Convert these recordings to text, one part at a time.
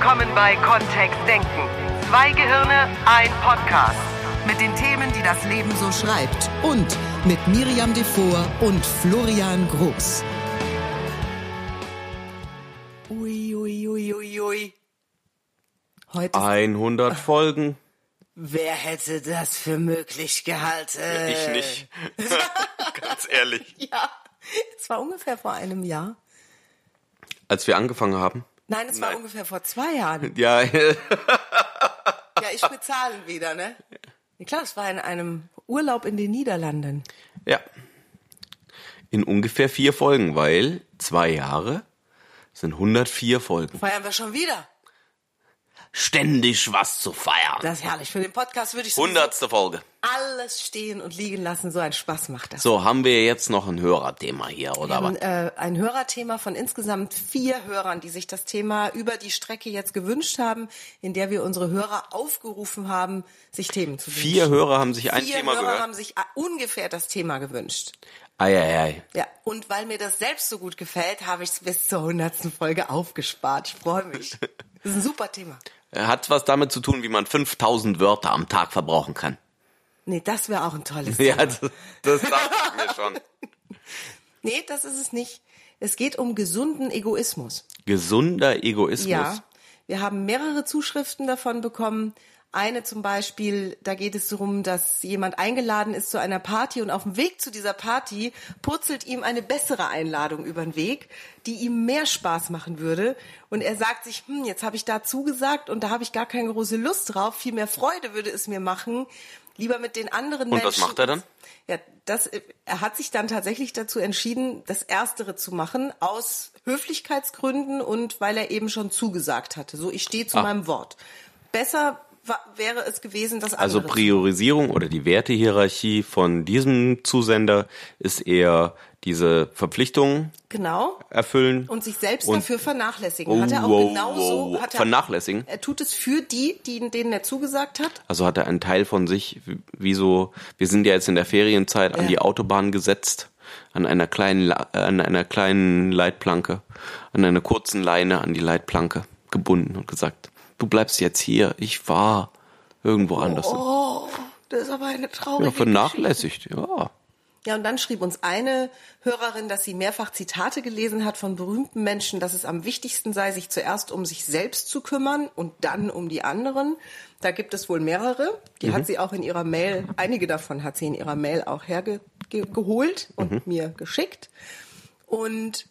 willkommen bei Kontext Denken. Zwei Gehirne, ein Podcast. Mit den Themen, die das Leben so schreibt. Und mit Miriam Devor und Florian Groß. Ui, ui, ui, ui, ui. Heute ist, 100 Folgen. wer hätte das für möglich gehalten? Ich nicht. Ganz ehrlich. Ja, es war ungefähr vor einem Jahr. Als wir angefangen haben. Nein, es war ungefähr vor zwei Jahren. Ja, Ja, ich bezahle wieder, ne? Ja, klar, es war in einem Urlaub in den Niederlanden. ja. In ungefähr vier Folgen, weil zwei Jahre sind 104 Folgen. Feiern wir schon wieder. Ständig was zu feiern. Das ist herrlich. Für den Podcast würde ich so Hundertste Folge. alles stehen und liegen lassen. So einen Spaß macht das. So, haben wir jetzt noch ein Hörerthema hier, oder was? äh, ein Hörerthema von insgesamt vier Hörern, die sich das Thema über die Strecke jetzt gewünscht haben, in der wir unsere Hörer aufgerufen haben, sich Themen zu wünschen. Vier Hörer haben sich ein Vier Thema Hörer gehört. haben sich äh, ungefähr das Thema gewünscht. Eieiei. Ja, und weil mir das selbst so gut gefällt, habe ich es bis zur hundertsten Folge aufgespart. Ich freue mich. Das ist ein super Thema. Hat was damit zu tun, wie man 5000 Wörter am Tag verbrauchen kann. Nee, das wäre auch ein tolles Ja, Thema. das, das dachte ich mir schon. Nee, das ist es nicht. Es geht um gesunden Egoismus. Gesunder Egoismus. Ja, wir haben mehrere Zuschriften davon bekommen. Eine zum Beispiel, da geht es darum, dass jemand eingeladen ist zu einer Party und auf dem Weg zu dieser Party purzelt ihm eine bessere Einladung über den Weg, die ihm mehr Spaß machen würde. Und er sagt sich, hm, jetzt habe ich da zugesagt und da habe ich gar keine große Lust drauf. Viel mehr Freude würde es mir machen, lieber mit den anderen Und Menschen. was macht er dann? Ja, das, er hat sich dann tatsächlich dazu entschieden, das Erstere zu machen, aus Höflichkeitsgründen und weil er eben schon zugesagt hatte. So, ich stehe zu Ah. meinem Wort. Besser wäre es gewesen, das Also andere zu Priorisierung oder die Wertehierarchie von diesem Zusender ist eher diese Verpflichtungen Genau. erfüllen. Und sich selbst Und- dafür vernachlässigen. Oh, hat er auch wow, genauso. wow. Hat er, Vernachlässigen? Er tut es für die, die, denen er zugesagt hat. Also hat er einen Teil von sich, wie so, wir sind ja jetzt in der Ferienzeit, an Ja. die Autobahn gesetzt, an einer kleinen, äh, an einer kleinen Leitplanke, an einer kurzen Leine an die Leitplanke gebunden und gesagt, du bleibst jetzt hier, ich war irgendwo anders. Oh, das ist aber eine traurige ja, vernachlässigt, ja. Ja, und dann schrieb uns eine Hörerin, dass sie mehrfach Zitate gelesen hat von berühmten Menschen, dass es am wichtigsten sei, sich zuerst um sich selbst zu kümmern und dann um die anderen. Da gibt es wohl mehrere. Die hat sie auch in ihrer Mail, einige davon hat sie in ihrer Mail auch hergeholt und mir geschickt. Und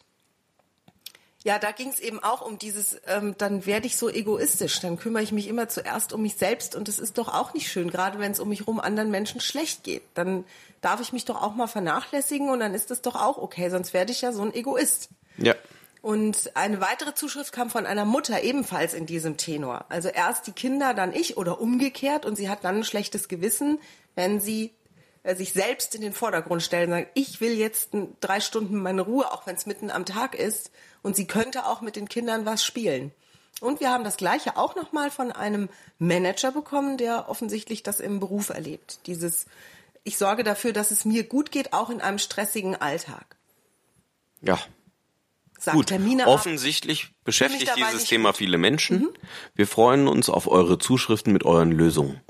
ja, da ging es eben auch um dieses, ähm, dann werde ich so egoistisch, dann kümmere ich mich immer zuerst um mich selbst und das ist doch auch nicht schön, gerade wenn es um mich rum anderen Menschen schlecht geht. Dann darf ich mich doch auch mal vernachlässigen und dann ist das doch auch okay, sonst werde ich ja so ein Egoist. Ja. Und eine weitere Zuschrift kam von einer Mutter ebenfalls in diesem Tenor. Also erst die Kinder, dann ich oder umgekehrt und sie hat dann ein schlechtes Gewissen, wenn sie äh, sich selbst in den Vordergrund stellen und sagen, ich will jetzt drei Stunden meine Ruhe, auch wenn es mitten am Tag ist. Und sie könnte auch mit den Kindern was spielen. Und wir haben das Gleiche auch nochmal von einem Manager bekommen, der offensichtlich das im Beruf erlebt. Dieses, ich sorge dafür, dass es mir gut geht, auch in einem stressigen Alltag. Ja. Sagt Gut, Termine ab. offensichtlich beschäftigt dabei dieses Thema gut. viele Menschen. Mhm. Wir freuen uns auf eure Zuschriften mit euren Lösungen.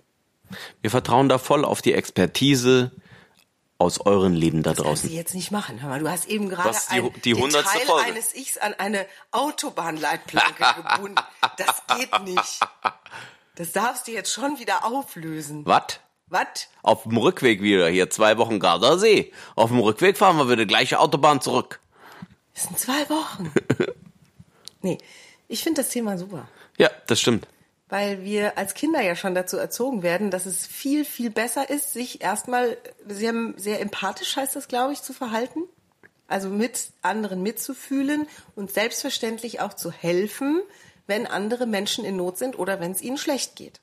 Wir vertrauen da voll auf die Expertise aus euren Leben da kannst du draußen. jetzt nicht machen. Hör mal, du hast eben gerade Was, die- ein, die den hundertste Teil Folge? eines Ichs an eine Autobahnleitplanke gebunden. Das geht nicht. Das darfst du jetzt schon wieder auflösen. Was? Was? Auf dem Rückweg wieder hier zwei Wochen Gardasee. Auf dem Rückweg fahren wir wieder gleiche Autobahn zurück. Das sind zwei Wochen. nee, ich finde das Thema super. Ja, das stimmt. Weil wir als Kinder ja schon dazu erzogen werden, dass es viel, viel besser ist, sich erstmal sehr, sehr empathisch heißt das, glaube ich, zu verhalten. Also mit anderen mitzufühlen und selbstverständlich auch zu helfen, wenn andere Menschen in Not sind oder wenn es ihnen schlecht geht.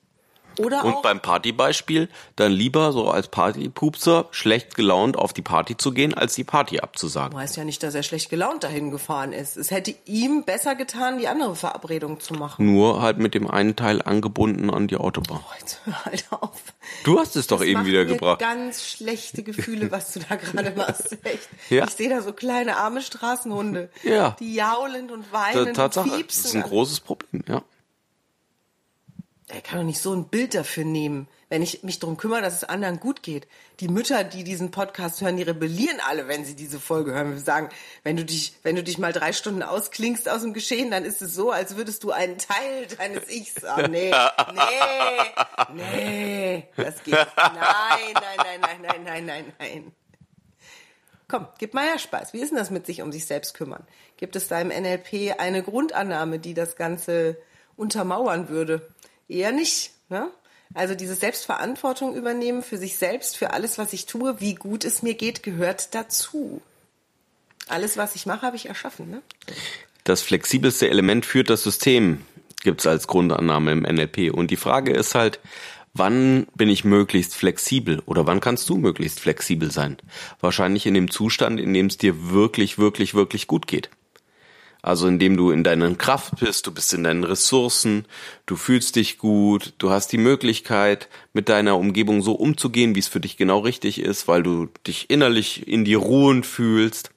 Oder Und auch beim Partybeispiel dann lieber so als Partypupser schlecht gelaunt auf die Party zu gehen, als die Party abzusagen. weiß ja nicht, dass er schlecht gelaunt dahin gefahren ist. Es hätte ihm besser getan, die andere Verabredung zu machen. Nur halt mit dem einen Teil angebunden an die Autobahn. Jetzt hör halt auf. Du hast es doch Das eben macht wieder mir gebracht. Ganz schlechte Gefühle, was du da gerade machst. Echt. Ja. Ich sehe da so kleine arme Straßenhunde, Ja. die jaulend und Ta- weinen Tatsache, und das ist ein großes Problem, ja. Er kann doch nicht so ein Bild dafür nehmen, wenn ich mich darum kümmere, dass es anderen gut geht. Die Mütter, die diesen Podcast hören, die rebellieren alle, wenn sie diese Folge hören. Wir sagen, wenn du dich, wenn du dich mal drei Stunden ausklingst aus dem Geschehen, dann ist es so, als würdest du einen Teil deines Ichs haben. Nee, nee, nee, das geht. nicht. Nein, nein, nein, nein, nein, nein, nein, nein. Komm, gib mal her Spaß. Wie ist denn das mit sich um sich selbst kümmern? Gibt es da im NLP eine Grundannahme, die das Ganze untermauern würde? Eher nicht. Ne? Also diese Selbstverantwortung übernehmen für sich selbst, für alles, was ich tue, wie gut es mir geht, gehört dazu. Alles, was ich mache, habe ich erschaffen. Ne? Das flexibelste Element führt das System, gibt's als Grundannahme im NLP. Und die Frage ist halt, wann bin ich möglichst flexibel oder wann kannst du möglichst flexibel sein? Wahrscheinlich in dem Zustand, in dem es dir wirklich, wirklich, wirklich gut geht. Also indem du in deiner Kraft bist, du bist in deinen Ressourcen, du fühlst dich gut, du hast die Möglichkeit, mit deiner Umgebung so umzugehen, wie es für dich genau richtig ist, weil du dich innerlich in dir ruhend fühlst.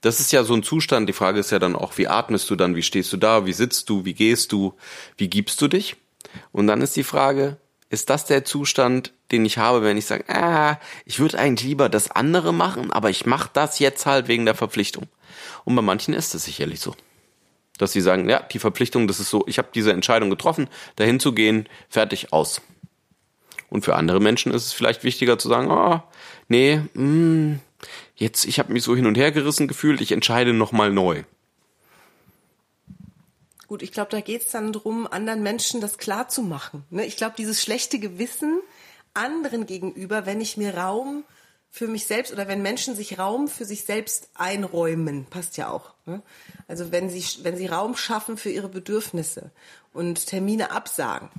Das ist ja so ein Zustand. Die Frage ist ja dann auch, wie atmest du dann, wie stehst du da, wie sitzt du, wie gehst du, wie gibst du dich? Und dann ist die Frage, ist das der Zustand, den ich habe, wenn ich sage, ah, ich würde eigentlich lieber das andere machen, aber ich mache das jetzt halt wegen der Verpflichtung. Und bei manchen ist es sicherlich so. Dass sie sagen, ja, die Verpflichtung, das ist so, ich habe diese Entscheidung getroffen, dahin zu gehen, fertig, aus. Und für andere Menschen ist es vielleicht wichtiger zu sagen, oh, nee, mh, jetzt, ich habe mich so hin und her gerissen gefühlt, ich entscheide nochmal neu. Gut, ich glaube, da geht es dann drum, anderen Menschen das klar zu machen. Ne? Ich glaube, dieses schlechte Gewissen anderen gegenüber, wenn ich mir Raum für mich selbst oder wenn Menschen sich Raum für sich selbst einräumen, passt ja auch. Ne? Also wenn sie, wenn sie Raum schaffen für ihre Bedürfnisse und Termine absagen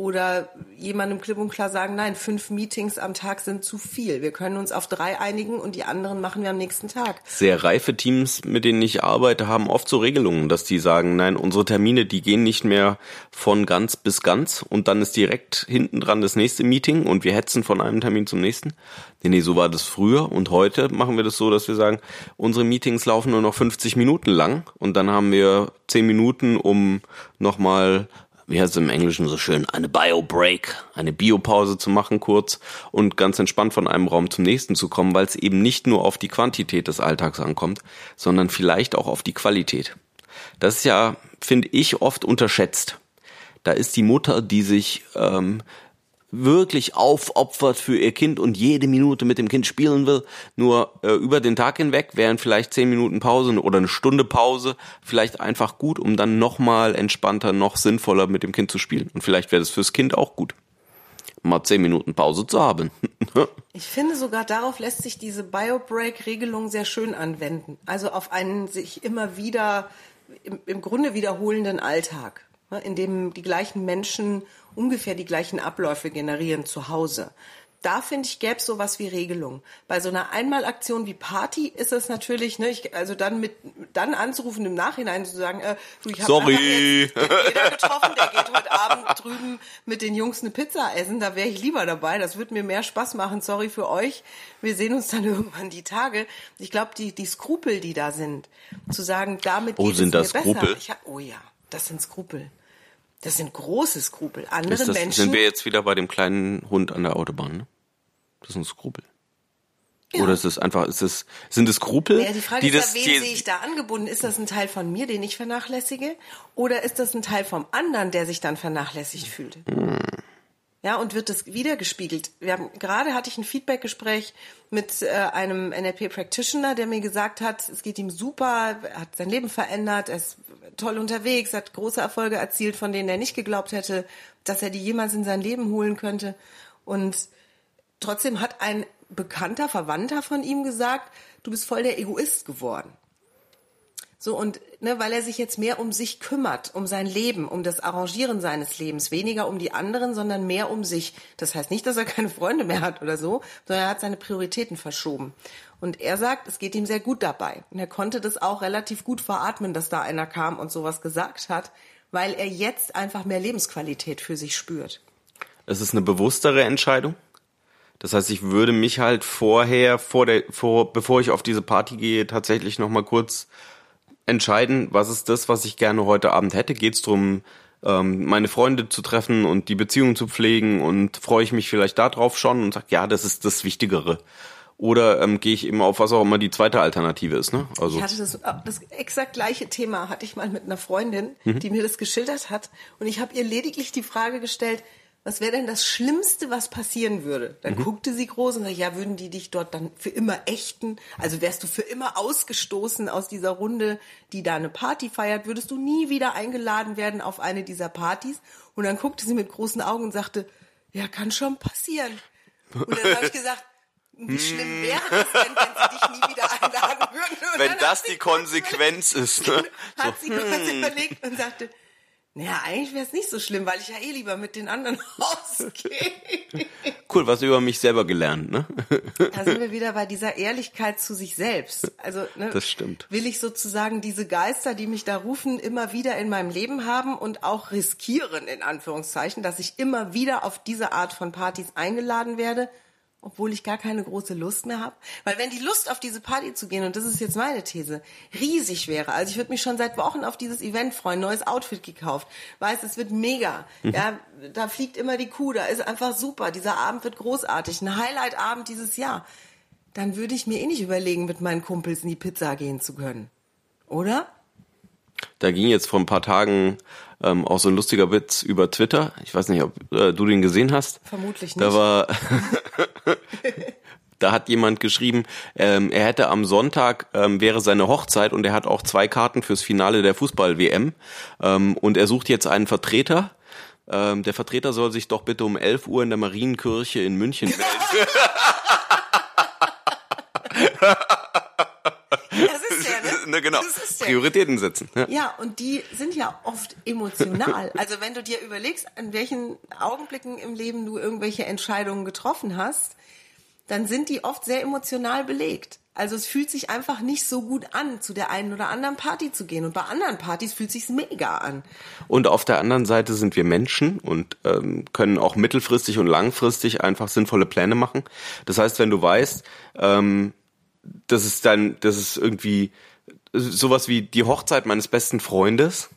oder jemandem klipp und klar sagen, nein, fünf Meetings am Tag sind zu viel. Wir können uns auf drei einigen und die anderen machen wir am nächsten Tag. Sehr reife Teams, mit denen ich arbeite, haben oft so Regelungen, dass die sagen, nein, unsere Termine, die gehen nicht mehr von ganz bis ganz und dann ist direkt hinten dran das nächste Meeting und wir hetzen von einem Termin zum nächsten. Nee, nee, so war das früher und heute machen wir das so, dass wir sagen, unsere Meetings laufen nur noch 50 Minuten lang und dann haben wir 10 Minuten, um nochmal wie heißt es im Englischen so schön, eine Bio-Break, eine Biopause zu machen kurz und ganz entspannt von einem Raum zum nächsten zu kommen, weil es eben nicht nur auf die Quantität des Alltags ankommt, sondern vielleicht auch auf die Qualität. Das ist ja, finde ich, oft unterschätzt. Da ist die Mutter, die sich ähm, wirklich aufopfert für ihr Kind und jede Minute mit dem Kind spielen will, nur äh, über den Tag hinweg wären vielleicht zehn Minuten Pause oder eine Stunde Pause vielleicht einfach gut, um dann nochmal entspannter, noch sinnvoller mit dem Kind zu spielen. Und vielleicht wäre das fürs Kind auch gut, mal zehn Minuten Pause zu haben. ich finde sogar darauf lässt sich diese Biobreak-Regelung sehr schön anwenden. Also auf einen sich immer wieder im, im Grunde wiederholenden Alltag, in dem die gleichen Menschen ungefähr die gleichen Abläufe generieren zu Hause. Da finde ich, gäbe es sowas wie Regelung. Bei so einer Einmalaktion wie Party ist es natürlich, ne, ich, also dann mit dann anzurufen im Nachhinein zu sagen, äh, du, ich habe Sorry. jetzt jeder getroffen, der geht heute Abend drüben mit den Jungs eine Pizza essen, da wäre ich lieber dabei, das würde mir mehr Spaß machen. Sorry für euch. Wir sehen uns dann irgendwann die Tage. Ich glaube, die die Skrupel, die da sind, zu sagen, damit oh, geht sind es das mir Skrupel? besser. Ich hab, oh ja, das sind Skrupel. Das sind große Skrupel. Andere das, Menschen. sind wir jetzt wieder bei dem kleinen Hund an der Autobahn, ne? Das ist ein Skrupel. Ja. Oder ist es einfach, ist es, sind es Skrupel, ja, die Frage die ist das, ja, wen sehe ich da angebunden? Ist das ein Teil von mir, den ich vernachlässige? Oder ist das ein Teil vom anderen, der sich dann vernachlässigt fühlt? Ja, und wird das wiedergespiegelt? Wir haben, gerade hatte ich ein Feedbackgespräch mit äh, einem NLP-Practitioner, der mir gesagt hat, es geht ihm super, er hat sein Leben verändert, er ist toll unterwegs, hat große Erfolge erzielt, von denen er nicht geglaubt hätte, dass er die jemals in sein Leben holen könnte. Und trotzdem hat ein bekannter Verwandter von ihm gesagt, du bist voll der Egoist geworden. So und ne, weil er sich jetzt mehr um sich kümmert, um sein Leben, um das Arrangieren seines Lebens, weniger um die anderen, sondern mehr um sich. Das heißt nicht, dass er keine Freunde mehr hat oder so, sondern er hat seine Prioritäten verschoben. Und er sagt, es geht ihm sehr gut dabei. Und er konnte das auch relativ gut veratmen, dass da einer kam und sowas gesagt hat, weil er jetzt einfach mehr Lebensqualität für sich spürt. es ist eine bewusstere Entscheidung? Das heißt, ich würde mich halt vorher, vor der, vor, bevor ich auf diese Party gehe, tatsächlich nochmal kurz entscheiden, was ist das, was ich gerne heute Abend hätte? Geht es darum, ähm, meine Freunde zu treffen und die Beziehung zu pflegen und freue ich mich vielleicht darauf schon und sage, ja, das ist das Wichtigere. Oder ähm, gehe ich eben auf was auch immer die zweite Alternative ist, ne? Also Ich hatte das, das exakt gleiche Thema hatte ich mal mit einer Freundin, die mir das geschildert hat. Und ich habe ihr lediglich die Frage gestellt, was wäre denn das Schlimmste, was passieren würde? Dann guckte sie groß und sagte, ja, würden die dich dort dann für immer ächten? Also wärst du für immer ausgestoßen aus dieser Runde, die da eine Party feiert? Würdest du nie wieder eingeladen werden auf eine dieser Partys? Und dann guckte sie mit großen Augen und sagte, ja, kann schon passieren. Und dann habe ich gesagt, wie schlimm wäre das denn, wenn sie dich nie wieder einladen würden? Und wenn das die Konsequenz ist, ne? hat sie kurz überlegt und sagte, naja, eigentlich wäre es nicht so schlimm, weil ich ja eh lieber mit den anderen ausgehe. Cool, was über mich selber gelernt, ne? Da sind wir wieder bei dieser Ehrlichkeit zu sich selbst. Also ne, Das stimmt. will ich sozusagen diese Geister, die mich da rufen, immer wieder in meinem Leben haben und auch riskieren, in Anführungszeichen, dass ich immer wieder auf diese Art von Partys eingeladen werde, obwohl ich gar keine große Lust mehr habe. Weil wenn die Lust auf diese Party zu gehen, und das ist jetzt meine These, riesig wäre, also ich würde mich schon seit Wochen auf dieses Event freuen, neues Outfit gekauft, weiß, es wird mega, ja, da fliegt immer die Kuh, da ist einfach super, dieser Abend wird großartig, ein Highlight-Abend dieses Jahr. Dann würde ich mir eh nicht überlegen, mit meinen Kumpels in die Pizza gehen zu können. Oder? Da ging jetzt vor ein paar Tagen ähm, auch so ein lustiger Witz über Twitter. Ich weiß nicht, ob äh, du den gesehen hast. Vermutlich Da nicht. war, da hat jemand geschrieben, ähm, er hätte am Sonntag ähm, wäre seine Hochzeit und er hat auch zwei Karten fürs Finale der Fußball-WM ähm, und er sucht jetzt einen Vertreter. Ähm, der Vertreter soll sich doch bitte um 11 Uhr in der Marienkirche in München melden. Das ist der, ne? ne, genau. Der. Prioritäten setzen. Ja. Ja, und die sind ja oft emotional. Also wenn du dir überlegst, an welchen Augenblicken im Leben du irgendwelche Entscheidungen getroffen hast, dann sind die oft sehr emotional belegt. Also es fühlt sich einfach nicht so gut an, zu der einen oder anderen Party zu gehen. Und bei anderen Partys fühlt sich's mega an. Und auf der anderen Seite sind wir Menschen und ähm, können auch mittelfristig und langfristig einfach sinnvolle Pläne machen. Das heißt, wenn du weißt, ähm, das ist dann, das ist irgendwie sowas wie die Hochzeit meines besten Freundes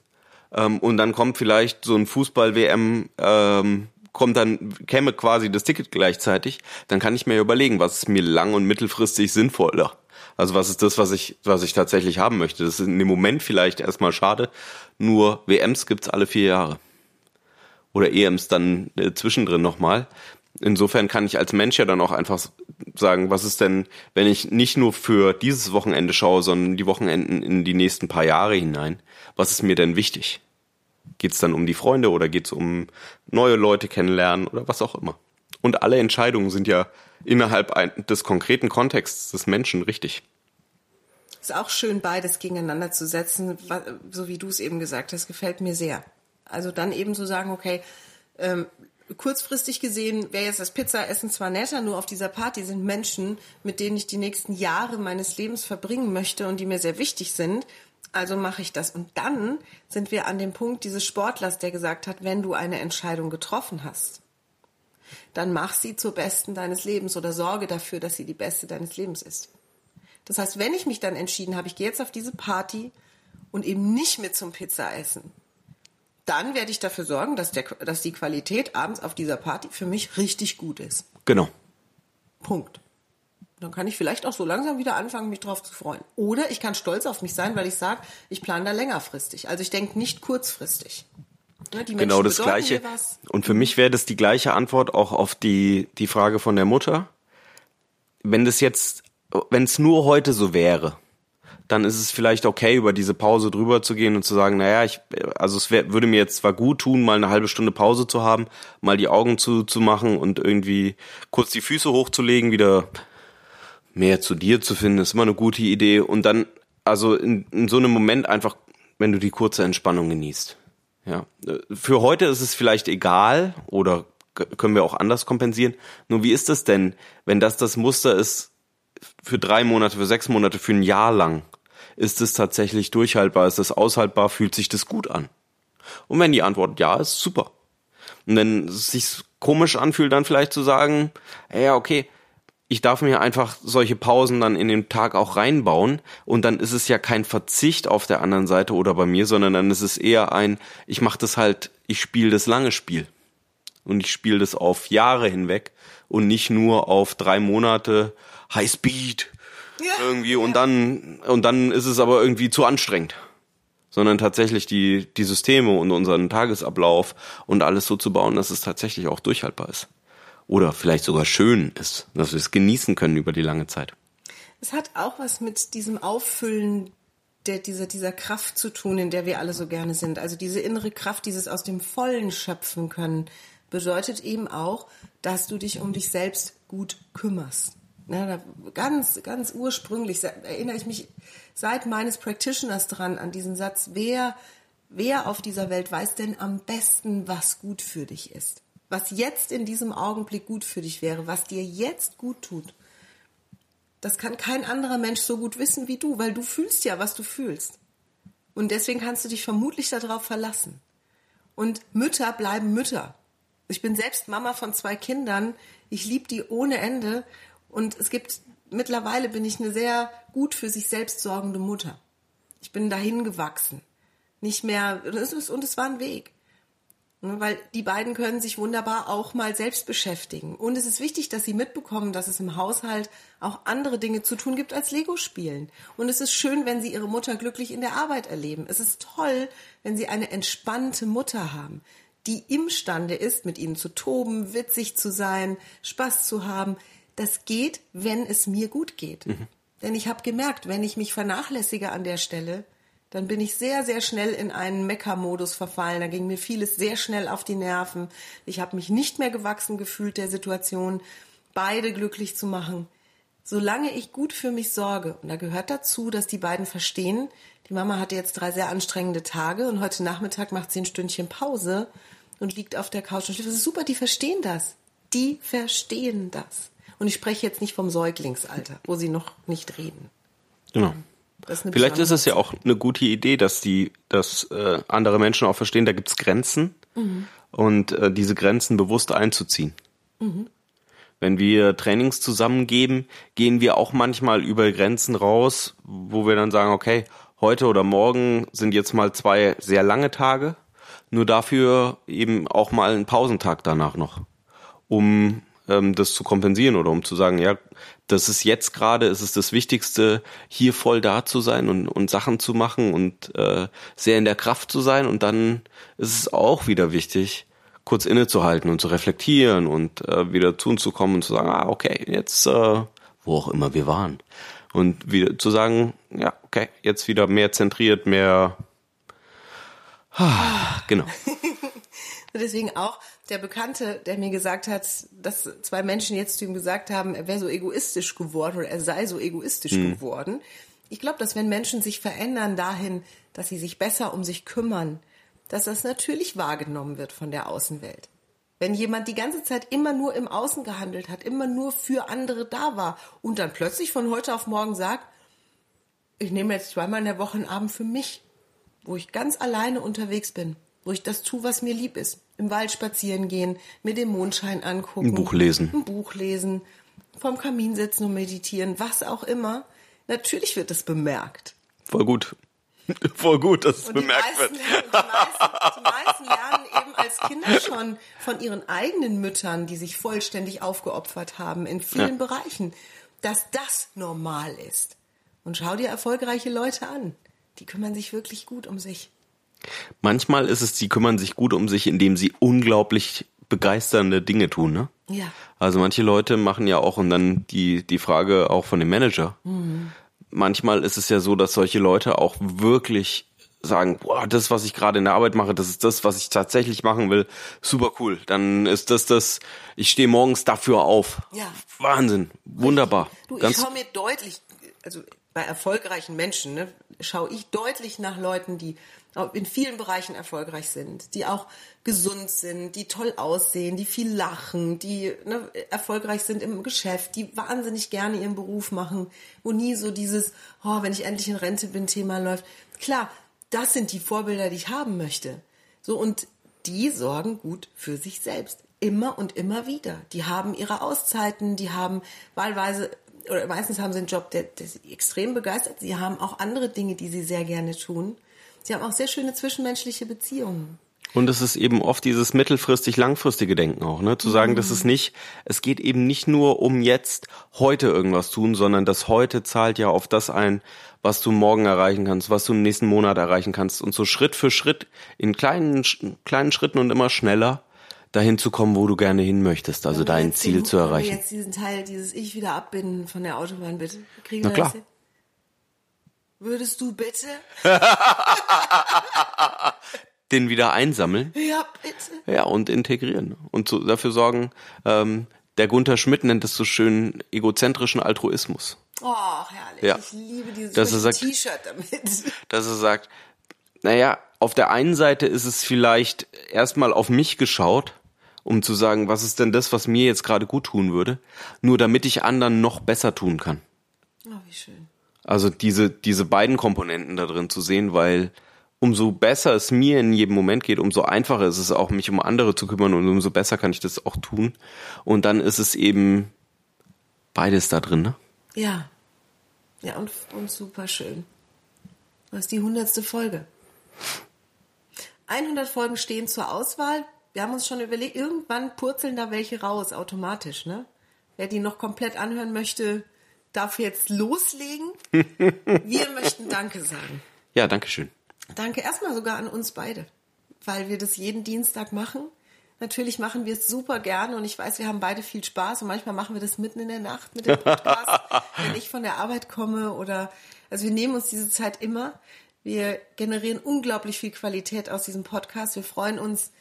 ähm, und dann kommt vielleicht so ein Fußball-WM, ähm, kommt dann, käme quasi das Ticket gleichzeitig, dann kann ich mir überlegen, was ist mir lang- und mittelfristig sinnvoller. Also was ist das, was ich, was ich tatsächlich haben möchte? Das ist in dem Moment vielleicht erstmal schade, nur WMs gibt's alle vier Jahre. Oder EMs dann äh, zwischendrin nochmal. Insofern kann ich als Mensch ja dann auch einfach sagen, was ist denn, wenn ich nicht nur für dieses Wochenende schaue, sondern die Wochenenden in die nächsten paar Jahre hinein, was ist mir denn wichtig? Geht's dann um die Freunde oder geht's um neue Leute kennenlernen oder was auch immer? Und alle Entscheidungen sind ja innerhalb des konkreten Kontexts des Menschen richtig. Ist auch schön, beides gegeneinander zu setzen, so wie du es eben gesagt hast, gefällt mir sehr. Also dann eben zu sagen, okay, ähm, kurzfristig gesehen wäre jetzt das Pizzaessen zwar netter, nur auf dieser Party sind Menschen, mit denen ich die nächsten Jahre meines Lebens verbringen möchte und die mir sehr wichtig sind. Also mache ich das. Und dann sind wir an dem Punkt dieses Sportlers, der gesagt hat, wenn du eine Entscheidung getroffen hast, dann mach sie zur besten deines Lebens oder sorge dafür, dass sie die beste deines Lebens ist. Das heißt, wenn ich mich dann entschieden habe, ich gehe jetzt auf diese Party und eben nicht mit zum Pizzaessen, dann werde ich dafür sorgen, dass, der, dass die Qualität abends auf dieser Party für mich richtig gut ist. Genau. Punkt. Dann kann ich vielleicht auch so langsam wieder anfangen, mich drauf zu freuen. Oder ich kann stolz auf mich sein, weil ich sage, ich plane da längerfristig. Also ich denke nicht kurzfristig. Ne, die Genau das Gleiche. Und für mich wäre das die gleiche Antwort auch auf die, die Frage von der Mutter. Wenn das jetzt, wenn es nur heute so wäre, dann ist es vielleicht okay, über diese Pause drüber zu gehen und zu sagen, naja, ich, also es wär, würde mir jetzt zwar gut tun, mal eine halbe Stunde Pause zu haben, mal die Augen zu, zu machen und irgendwie kurz die Füße hochzulegen, wieder mehr zu dir zu finden, ist immer eine gute Idee. Und dann, also in, in so einem Moment einfach, wenn du die kurze Entspannung genießt. Ja. Für heute ist es vielleicht egal oder können wir auch anders kompensieren. Nur wie ist es denn, wenn das das Muster ist für drei Monate, für sechs Monate, für ein Jahr lang? Ist es tatsächlich durchhaltbar? Ist es aushaltbar? Fühlt sich das gut an? Und wenn die Antwort ja ist, super. Und wenn es sich komisch anfühlt, dann vielleicht zu sagen, ja, okay, ich darf mir einfach solche Pausen dann in den Tag auch reinbauen und dann ist es ja kein Verzicht auf der anderen Seite oder bei mir, sondern dann ist es eher ein, ich mache das halt, ich spiele das lange Spiel und ich spiele das auf Jahre hinweg und nicht nur auf drei Monate High Speed Ja, irgendwie. Und dann und dann ist es aber irgendwie zu anstrengend sondern tatsächlich die die Systeme und unseren Tagesablauf und alles so zu bauen, dass es tatsächlich auch durchhaltbar ist. Oder vielleicht sogar schön ist, dass wir es genießen können über die lange Zeit. Es hat auch was mit diesem Auffüllen der, dieser, dieser Kraft zu tun, in der wir alle so gerne sind. Also diese innere Kraft, dieses aus dem Vollen schöpfen können, bedeutet eben auch, dass du dich um dich selbst gut kümmerst. Ja, ganz, ganz ursprünglich erinnere ich mich seit meines Practitioners dran an diesen Satz, wer, wer auf dieser Welt weiß denn am besten, was gut für dich ist? Was jetzt in diesem Augenblick gut für dich wäre, was dir jetzt gut tut. Das kann kein anderer Mensch so gut wissen wie du, weil du fühlst ja, was du fühlst. Und deswegen kannst du dich vermutlich darauf verlassen. Und Mütter bleiben Mütter. Ich bin selbst Mama von zwei Kindern. Ich liebe die ohne Ende. Und es gibt, mittlerweile bin ich eine sehr gut für sich selbst sorgende Mutter. Ich bin dahin gewachsen. Nicht mehr, und es, war ein Weg. Ne, Weil die beiden können sich wunderbar auch mal selbst beschäftigen. Und es ist wichtig, dass sie mitbekommen, dass es im Haushalt auch andere Dinge zu tun gibt als Lego spielen. Und es ist schön, wenn sie ihre Mutter glücklich in der Arbeit erleben. Es ist toll, wenn sie eine entspannte Mutter haben, die imstande ist, mit ihnen zu toben, witzig zu sein, Spaß zu haben. Das geht, wenn es mir gut geht. Denn ich habe gemerkt, wenn ich mich vernachlässige an der Stelle, dann bin ich sehr, sehr schnell in einen Mecker-Modus verfallen. Da ging mir vieles sehr schnell auf die Nerven. Ich habe mich nicht mehr gewachsen gefühlt der Situation, beide glücklich zu machen. Solange ich gut für mich sorge, und da gehört dazu, dass die beiden verstehen, die Mama hatte jetzt drei sehr anstrengende Tage und heute Nachmittag macht sie ein Stündchen Pause und liegt auf der Couch und schläft. Das ist super, die verstehen das. Die verstehen das. Und ich spreche jetzt nicht vom Säuglingsalter, wo sie noch nicht reden. Genau. Ist Vielleicht ist es ja auch eine gute Idee, dass die, dass äh, andere Menschen auch verstehen, da gibt's Grenzen und äh, diese Grenzen bewusst einzuziehen. Wenn wir Trainings zusammengeben, gehen wir auch manchmal über Grenzen raus, wo wir dann sagen, okay, heute oder morgen sind jetzt mal zwei sehr lange Tage, nur dafür eben auch mal einen Pausentag danach noch, um ähm, das zu kompensieren oder um zu sagen, ja, das ist jetzt gerade, es ist das Wichtigste, hier voll da zu sein und, und Sachen zu machen und äh, sehr in der Kraft zu sein und dann ist es auch wieder wichtig, kurz innezuhalten und zu reflektieren und äh, wieder zu uns zu kommen und zu sagen, ah, okay, jetzt, äh, wo auch immer wir waren. Und wieder zu sagen, ja, okay, jetzt wieder mehr zentriert, mehr, genau. Und deswegen auch der Bekannte, der mir gesagt hat, dass zwei Menschen jetzt zu ihm gesagt haben, er wäre so egoistisch geworden oder er sei so egoistisch geworden. Ich glaube, dass wenn Menschen sich verändern dahin, dass sie sich besser um sich kümmern, dass das natürlich wahrgenommen wird von der Außenwelt. Wenn jemand die ganze Zeit immer nur im Außen gehandelt hat, immer nur für andere da war und dann plötzlich von heute auf morgen sagt, ich nehme jetzt zweimal in der Woche einen Abend für mich, wo ich ganz alleine unterwegs bin, wo ich das tue, was mir lieb ist. Im Wald spazieren gehen, mir den Mondschein angucken. Ein Buch lesen. Ein Buch lesen, vorm Kamin sitzen und meditieren, was auch immer. Natürlich wird das bemerkt. Voll gut. Voll gut, dass es Und bemerkt meisten, wird. die, meisten, die meisten lernen eben als Kinder schon von ihren eigenen Müttern, die sich vollständig aufgeopfert haben in vielen Ja. Bereichen, dass das normal ist. Und schau dir erfolgreiche Leute an. Die kümmern sich wirklich gut um sich. Manchmal ist es, sie kümmern sich gut um sich, indem sie unglaublich begeisternde Dinge tun, ne? Ja. Also manche Leute machen ja auch, und dann die, die Frage auch von dem Manager. Manchmal ist es ja so, dass solche Leute auch wirklich sagen, boah, das, was ich gerade in der Arbeit mache, das ist das, was ich tatsächlich machen will. Super cool. Dann ist das das, ich stehe morgens dafür auf. Ja. Wahnsinn. Wunderbar. Du, ich schaue mir deutlich, also bei erfolgreichen Menschen, ne, schaue ich deutlich nach Leuten, die in vielen Bereichen erfolgreich sind, die auch gesund sind, die toll aussehen, die viel lachen, die ne, erfolgreich sind im Geschäft, die wahnsinnig gerne ihren Beruf machen, wo nie so dieses, oh, wenn ich endlich in Rente bin, Thema läuft. Klar, das sind die Vorbilder, die ich haben möchte. So, und die sorgen gut für sich selbst. immer und immer wieder. Die haben ihre Auszeiten, die haben wahlweise oder meistens haben sie einen Job, der, der sie extrem begeistert. Sie haben auch andere Dinge, die sie sehr gerne tun. Sie haben auch sehr schöne zwischenmenschliche Beziehungen. Und es ist eben oft dieses mittelfristig langfristige Denken auch, ne? Zu sagen, dass es nicht, es geht eben nicht nur um jetzt heute irgendwas tun, sondern das heute zahlt ja auf das ein, was du morgen erreichen kannst, was du im nächsten Monat erreichen kannst und so Schritt für Schritt in kleinen kleinen Schritten und immer schneller dahin zu kommen, wo du gerne hin möchtest, also dein Jetzt Ziel zu wenn wir erreichen. Jetzt diesen Teil, dieses Ich wieder abbinden von der Autobahn, bitte. Kriegen Na klar. das? Würdest du bitte? Den wieder einsammeln. Ja, bitte. Ja, und integrieren. Und so dafür sorgen, ähm, der Gunther Schmidt nennt es so schön egozentrischen Altruismus. Oh, herrlich. Ja. Ich liebe dieses T-Shirt damit. Dass er sagt, naja, auf der einen Seite ist es vielleicht erstmal auf mich geschaut, um zu sagen, was ist denn das, was mir jetzt gerade gut tun würde, nur damit ich anderen noch besser tun kann. Oh, wie schön. Also diese, diese beiden Komponenten da drin zu sehen, weil umso besser es mir in jedem Moment geht, umso einfacher ist es auch, mich um andere zu kümmern und umso besser kann ich das auch tun. Und dann ist es eben beides da drin, ne? Ja. Ja, und, und super schön. Das ist die hundertste Folge. 100 Folgen stehen zur Auswahl. Wir haben uns schon überlegt, irgendwann purzeln da welche raus, automatisch, ne? Wer die noch komplett anhören möchte, darf jetzt loslegen. Wir möchten Danke sagen. Ja, danke schön. Danke erstmal sogar an uns beide, weil wir das jeden Dienstag machen. Natürlich machen wir es super gerne und ich weiß, wir haben beide viel Spaß und manchmal machen wir das mitten in der Nacht mit dem Podcast, wenn ich von der Arbeit komme oder, also wir nehmen uns diese Zeit immer. Wir generieren unglaublich viel Qualität aus diesem Podcast. Wir freuen uns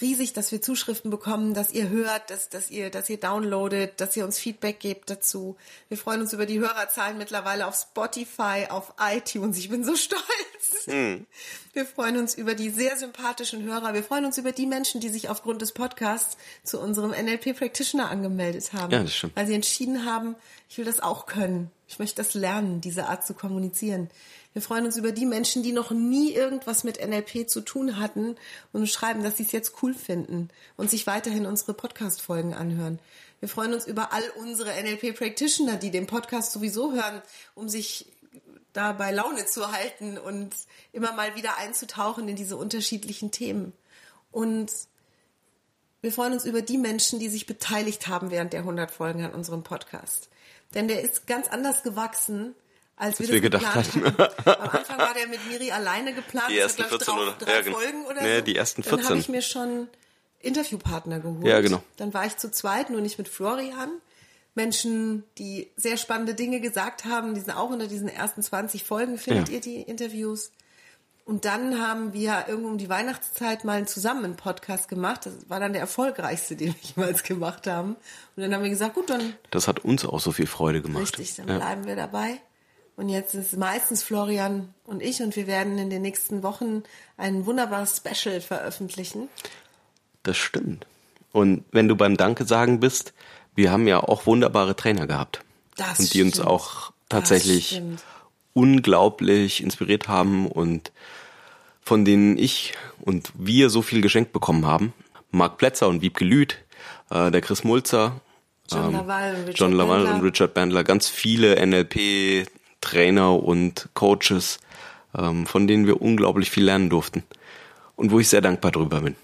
riesig, dass wir Zuschriften bekommen, dass ihr hört, dass, dass ihr, dass ihr downloadet, dass ihr uns Feedback gebt dazu. Wir freuen uns über die Hörerzahlen mittlerweile auf Spotify, auf iTunes. Ich bin so stolz. Wir freuen uns über die sehr sympathischen Hörer. Wir freuen uns über die Menschen, die sich aufgrund des Podcasts zu unserem NLP Practitioner angemeldet haben. Ja, das stimmt. Weil sie entschieden haben, ich will das auch können. Ich möchte das lernen, diese Art zu kommunizieren. Wir freuen uns über die Menschen, die noch nie irgendwas mit NLP zu tun hatten und schreiben, dass sie es jetzt cool finden und sich weiterhin unsere Podcast-Folgen anhören. Wir freuen uns über all unsere NLP-Practitioner, die den Podcast sowieso hören, um sich da bei Laune zu halten und immer mal wieder einzutauchen in diese unterschiedlichen Themen. Und wir freuen uns über die Menschen, die sich beteiligt haben während der 100 Folgen an unserem Podcast. Denn der ist ganz anders gewachsen, als wir, wir gedacht hatten. Am Anfang war der mit Miri alleine geplant. Die ersten hat, glaub ich, 14 drei, oder- drei ja, genau. Folgen oder Nee, so. die ersten Dann 14. habe ich mir schon Interviewpartner geholt. Ja, genau. Dann war ich zu zweit, nur nicht mit Florian. Menschen, die sehr spannende Dinge gesagt haben, die sind auch unter diesen ersten 20 Folgen, findet Ja. ihr die Interviews. Und dann haben wir irgendwo um die Weihnachtszeit mal zusammen einen Podcast gemacht. Das war dann der erfolgreichste, den wir jemals gemacht haben. Und dann haben wir gesagt, gut, dann Das hat uns auch so viel Freude gemacht. richtig, dann ja. bleiben wir dabei. Und jetzt ist es meistens Florian und ich und wir werden in den nächsten Wochen ein wunderbares Special veröffentlichen. Das stimmt. Und wenn du beim Danke sagen bist, wir haben ja auch wunderbare Trainer gehabt. Das und die uns stimmt. auch Das tatsächlich stimmt. unglaublich inspiriert haben und von denen ich und wir so viel geschenkt bekommen haben. Marc Plätzer und Wiebke Lüth, äh, der Chris Mulzer, John Laval und Richard Ähm, John Laval Bandler. und Richard Bandler, ganz viele NLP-Trainer und Coaches, ähm, von denen wir unglaublich viel lernen durften. Und wo ich sehr dankbar drüber bin.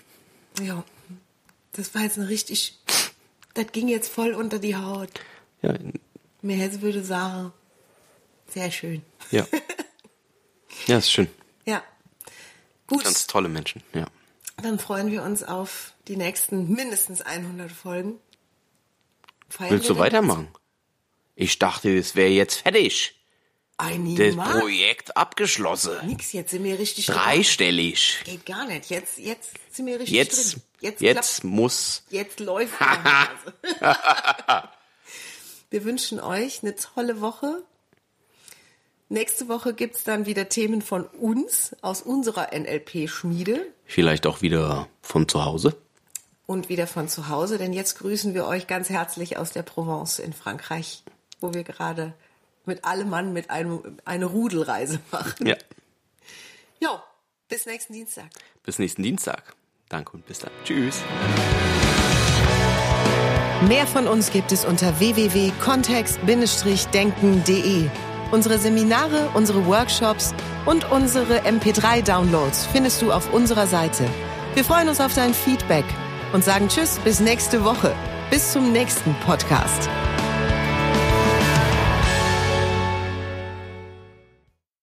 Ja, das war jetzt ein richtig, das ging jetzt voll unter die Haut. Ja, Mir Hesse würde sagen, sehr schön. ja. Ja, ist schön. Ja. Gut, Ganz tolle Menschen, ja. dann freuen wir uns auf die nächsten mindestens 100 Folgen. Feiern Willst du weitermachen? Ich dachte, das wäre jetzt fertig. Das? Projekt abgeschlossen. Nix, jetzt sind wir richtig drin. Dreistellig. Geht gar nicht. Jetzt, jetzt sind wir richtig Jetzt, drin. Jetzt, jetzt, klappt- muss. jetzt läuft Hase. Wir wünschen euch eine tolle Woche. Nächste Woche gibt's dann wieder Themen von uns, aus unserer NLP-Schmiede Vielleicht auch wieder von zu Hause. und wieder von zu Hause, denn jetzt grüßen wir euch ganz herzlich aus der Provence in Frankreich, wo wir gerade mit allem Mann mit einem, eine Rudelreise machen. Ja. Jo, bis nächsten Dienstag. Bis nächsten Dienstag. Danke und bis dann. Tschüss. Mehr von uns gibt es unter www.kontext-denken.de. Unsere Seminare, unsere Workshops und unsere MP3-Downloads findest du auf unserer Seite. Wir freuen uns auf dein Feedback und sagen Tschüss bis nächste Woche. Bis zum nächsten Podcast.